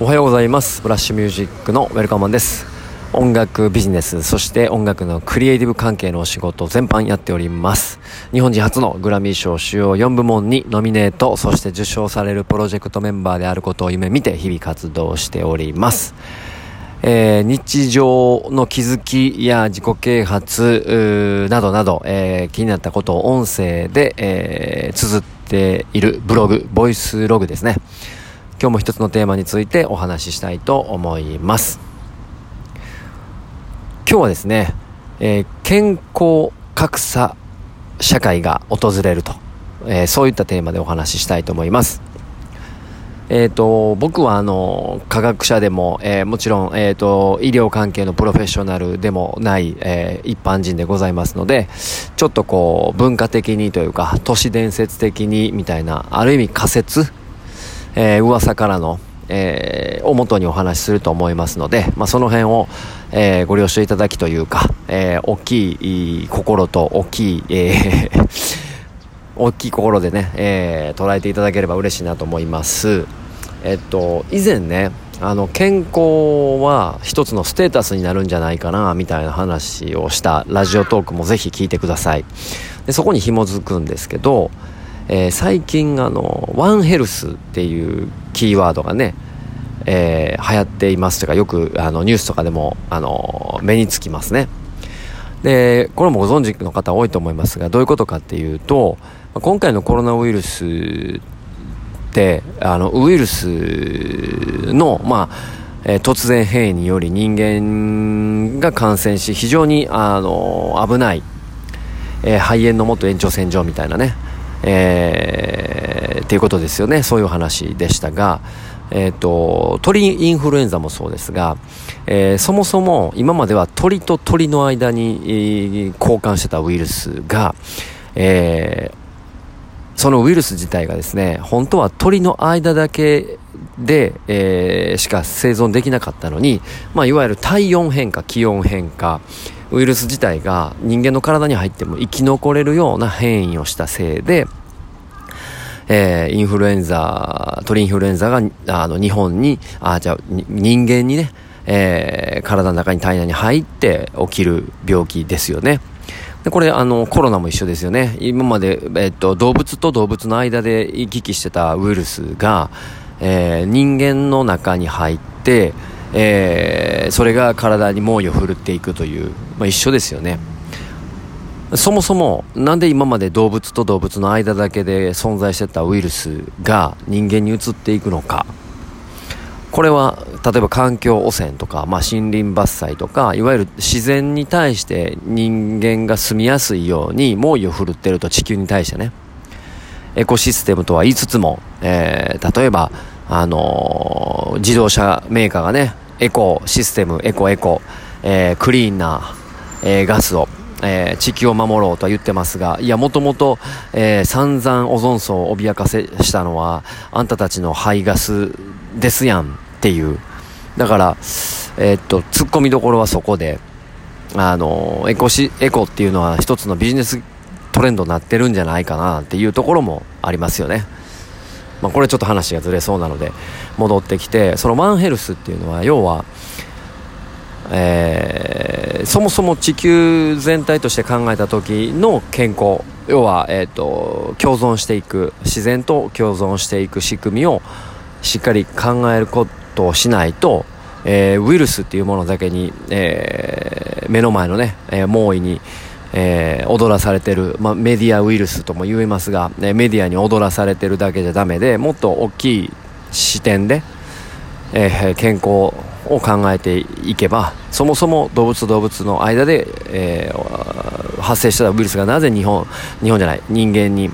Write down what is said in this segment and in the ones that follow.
おはようございます。ブラッシュミュージックのウェルカムマンです。音楽ビジネスそして音楽のクリエイティブ関係のお仕事全般やっております。日本人初のグラミー賞主要4部門にノミネートそして受賞されるプロジェクトメンバーであることを夢見て日々活動しております。えー、日常の気づきや自己啓発などなど、えー、気になったことを音声で、えー、綴っているブログ、ボイスログですね。今日も一つのテーマについてお話ししたいと思います。今日はですね、えー、健康格差社会が訪れると、えー、そういったテーマでお話ししたいと思います。えっ、ー、と、僕はあの、科学者でも、えー、もちろん、えっ、ー、と、医療関係のプロフェッショナルでもない、えー、一般人でございますので、ちょっとこう、文化的にというか、都市伝説的にみたいな、ある意味仮説、えー、噂からの、えー、をもとにお話しすると思いますので、まあ、その辺を、えー、ご了承いただきというか、えー、大きい心と大きい、えー 大きい心でね、えー、捉えていただければ嬉しいなと思います。えっと、以前ね、あの、健康は一つのステータスになるんじゃないかな、みたいな話をしたラジオトークもぜひ聞いてください。で、そこに紐づくんですけど、えー、最近あの、ワンヘルスっていうキーワードがね、えー、流行っていますというか、よくあのニュースとかでも、あの、目につきますね。で、これもご存知の方多いと思いますが、どういうことかっていうと、今回のコロナウイルスってあのウイルスの、まあえー、突然変異により人間が感染し非常にあの危ない、えー、肺炎のもと延長線上みたいなね、えー、っていうことですよね。そういう話でしたが、えーと、鳥インフルエンザもそうですが、えー、そもそも今までは鳥と鳥の間に、交換してたウイルスが、え、そのウイルス自体がですね、本当は鳥の間だけで、えー、しか生存できなかったのに、まあ、いわゆる体温変化、気温変化、ウイルス自体が人間の体に入っても生き残れるような変異をしたせいで、えー、インフルエンザ、鳥インフルエンザが、あの、日本に、あ、じゃ、人間にね、えー、体の中に体内に入って起きる病気ですよね。で、これ、あの、コロナも一緒ですよね。今まで、えっと、動物と動物の間で行き来してたウイルスが、えー、人間の中に入って、えー、それが体に猛威を振るっていくという、まあ、一緒ですよね。そもそも、なんで今まで動物と動物の間だけで存在してたウイルスが人間に移っていくのか。これは例えば環境汚染とか、まあ、森林伐採とかいわゆる自然に対して人間が住みやすいように猛威を振るってると地球に対してねエコシステムとは言いつつも、えー、例えば、あのー、自動車メーカーがねエコシステムエコエコ、えー、クリーンな、えー、ガスをえー、地球を守ろうとは言ってますが、いや、もともと、え、散々オゾン層を脅かせしたのは、あんたたちの排ガスですやんっていう。だから、えー、っと、突っ込みどころはそこで、あの、エコシ、エコっていうのは一つのビジネストレンドになってるんじゃないかなっていうところもありますよね。まあ、これちょっと話がずれそうなので、戻ってきて、そのワンヘルスっていうのは、要は、えー、そもそも地球全体として考えた時の健康要は、えーと共存していく自然と共存していく仕組みをしっかり考えることをしないと、えー、ウイルスっていうものだけに、えー、目の前のね、え、猛威に、えー、踊らされてる、まあ、メディアウイルスとも言えますが、ね、メディアに踊らされてるだけじゃダメでもっと大きい視点で、えー、健康を考えていけばそもそも動物と動物の間で、えー、発生したウイルスがなぜ日本日本じゃない人間に、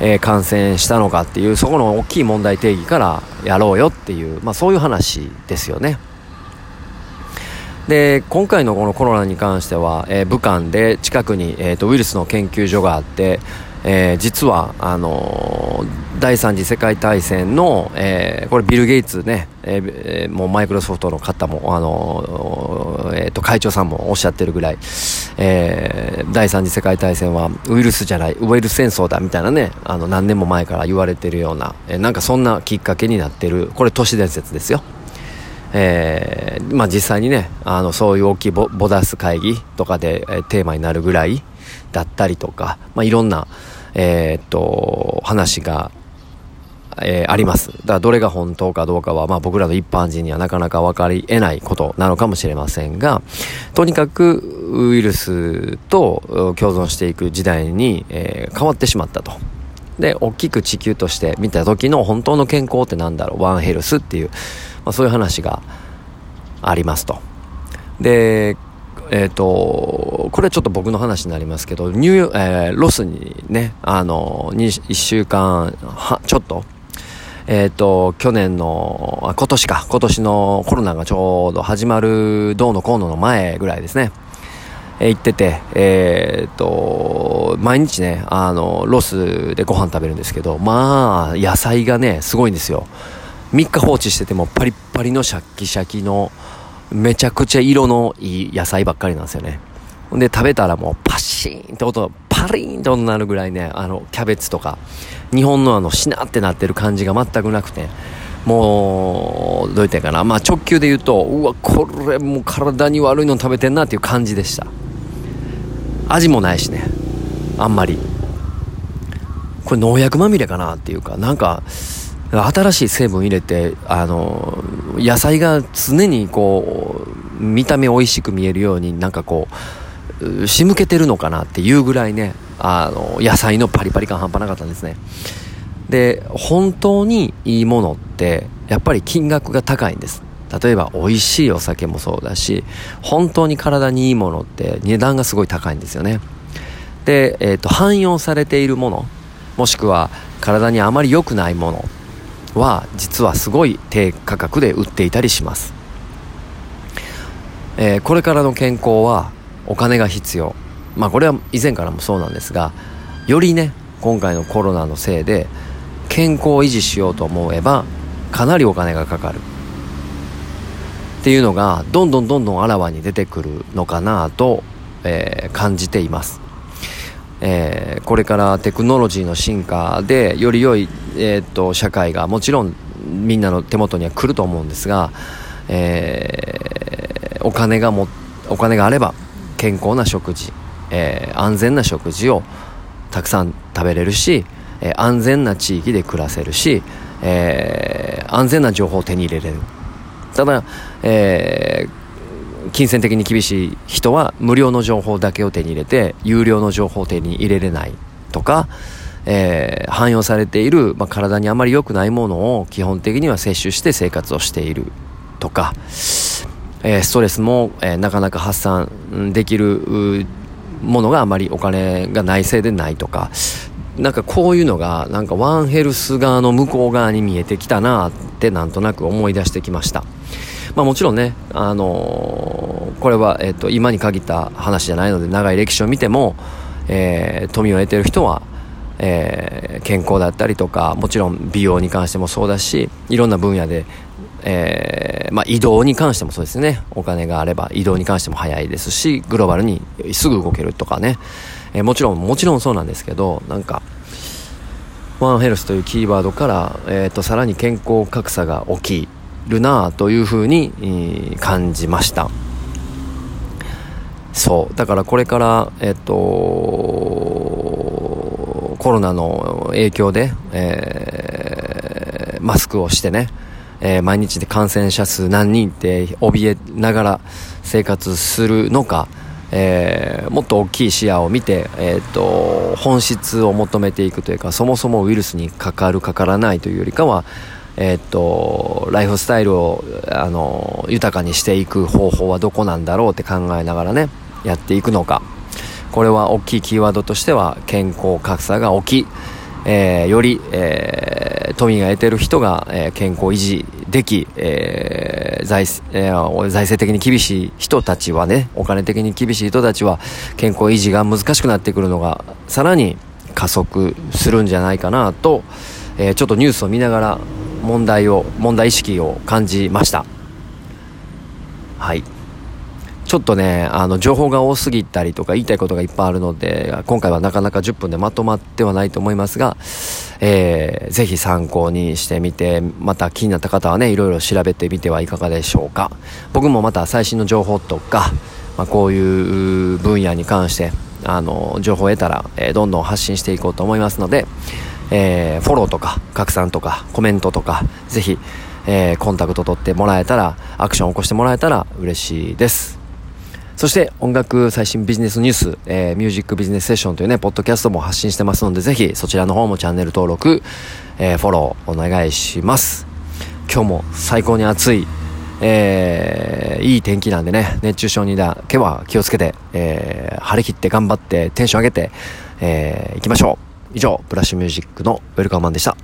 え、感染したのかっていうそこの大きい問題定義からやろうよっていう、まあ、そういう話ですよね。で今回のこのコロナに関しては、えー、武漢で近くに、えーと、ウイルスの研究所があって、えー、実はあのー、第3次世界大戦の、えー、これビル・ゲイツね、え、もうマイクロソフトの方も、あのえー、と会長さんもおっしゃってるぐらい、え、第3次世界大戦はウイルスじゃないウイルス戦争だみたいなねあの何年も前から言われてるような、え、なんかそんなきっかけになってるこれ都市伝説ですよ。えー、まあ実際にね、あの、そういう大きいボボダス会議とかで、えー、テーマになるぐらいだったりとか、まあいろんな、えー、っと、話が、えー、あります。だからどれが本当かどうかは、まあ僕らの一般人にはなかなか分かり得ないことなのかもしれませんが、とにかくウイルスと共存していく時代に、えー、変わってしまったと。で、大きく地球として見た時の本当の健康ってなんだろう、ワンヘルスっていう、まあ、そういう話がありますと。で、えっ、ー、と、これちょっと僕の話になりますけど、ニュー、えー、ロスにね、あの、1週間は、ちょっと、えっ、と、去年の、あ、今年か、今年のコロナがちょうど始まる、どうのこうのの前ぐらいですね。えー、行ってて、えっ、と、毎日ね、あの、ロスでご飯食べるんですけど、まあ、野菜がね、すごいんですよ。3日放置しててもパリッパリのシャッキシャキのめちゃくちゃ色のいい野菜ばっかりなんですよね。で、食べたらもうパシーンって音、パリーンって音になるぐらいね、あの、キャベツとか、日本のあの、しなってなってる感じが全くなくて、もう、どう言ってんかな。まあ直球で言うと、うわ、これもう体に悪いの食べてんなっていう感じでした。味もないしね。あんまり。これ農薬まみれかなっていうか、なんか、新しい成分入れて、あの、野菜が常にこう、見た目美味しく見えるようになんかこう、仕向けてるのかなっていうぐらいね、あの、野菜のパリパリ感半端なかったんですね。で、本当にいいものって、やっぱり金額が高いんです。例えば美味しいお酒もそうだし、本当に体にいいものって値段がすごい高いんですよね。で、えっ、ー、と、汎用されているもの、もしくは体にあまり良くないものは実はすごい低価格で売っていたりします、えー、これからの健康はお金が必要。まあこれは以前からもそうなんですがよりね今回のコロナのせいで健康を維持しようと思えばかなりお金がかかる。っていうのがどんどんどんどんあらわに出てくるのかなと、えー、感じています、これからテクノロジーの進化でより良い、えー、っと社会がもちろんみんなの手元には来ると思うんですが、えー、お金がもお金があれば健康な食事、え安全な食事をたくさん食べれるし、え安全な地域で暮らせるし、え安全な情報を手に入れれる。ただ、えー、金銭的に厳しい人は無料の情報だけを手に入れて有料の情報を手に入れれないとか、えー、汎用されている、まあ、体にあまり良くないものを基本的には摂取して生活をしているとか、えー、ストレスも、えー、なかなか発散できるものがあまりお金がないせいでないとかなんかこういうのがなんかワンヘルス側の向こう側に見えてきたなってなんとなく思い出してきました。まあ、もちろんね、あのー、これは、えっと、今に限った話じゃないので長い歴史を見ても、えー、富を得てる人は、えー、健康だったりとかもちろん美容に関してもそうだしいろんな分野で、えーまあ、移動に関してもそうですね。お金があれば移動に関しても早いですしグローバルにすぐ動けるとかね、えー、もちろんもちろんそうなんですけどなんかワンヘルスというキーワードから、えーとさらに健康格差が大きい。るなというふうに感じました。そう。だからこれからえっとコロナの影響で、えー、マスクをしてね、えー、毎日で感染者数何人って怯えながら生活するのか、えー、もっと大きい視野を見て、えーと本質を求めていくというかそもそもウイルスにかかるかからないというよりかはえ、っと、ライフスタイルを、あの、豊かにしていく方法はどこなんだろうって考えながらね、やっていくのか。これは大きいキーワードとしては、健康格差が大きい。えー、より、えー、富が得てる人が、えー、健康維持でき、えー財えー、財政的に厳しい人たちはね、お金的に厳しい人たちは、健康維持が難しくなってくるのが、さらに加速するんじゃないかなと、えー、ちょっとニュースを見ながら問題を問題意識を感じましたはいちょっとね、あの、情報が多すぎたりとか言いたいことがいっぱいあるので、今回はなかなか10分でまとまってはないと思いますが、えー、ぜひ参考にしてみて、また気になった方はね、いろいろ調べてみてはいかがでしょうか。僕もまた最新の情報とか、まあ、こういう分野に関して、あの、情報を得たら、えー、どんどん発信していこうと思いますので、えー、フォローとか、拡散とか、コメントとか、ぜひ、えー、コンタクト取ってもらえたら、アクションを起こしてもらえたら嬉しいです。そして音楽最新ビジネスニュース、えー、ミュージックビジネスセッションというね、ポッドキャストも発信してますので、ぜひそちらの方もチャンネル登録、えー、フォローお願いします。今日も最高に暑い、えー、いい天気なんでね、熱中症にだけは気をつけて、えー、張り切って頑張ってテンション上げて、えー、行きましょう。以上、ブラッシュミュージックのウェルカムマンでした。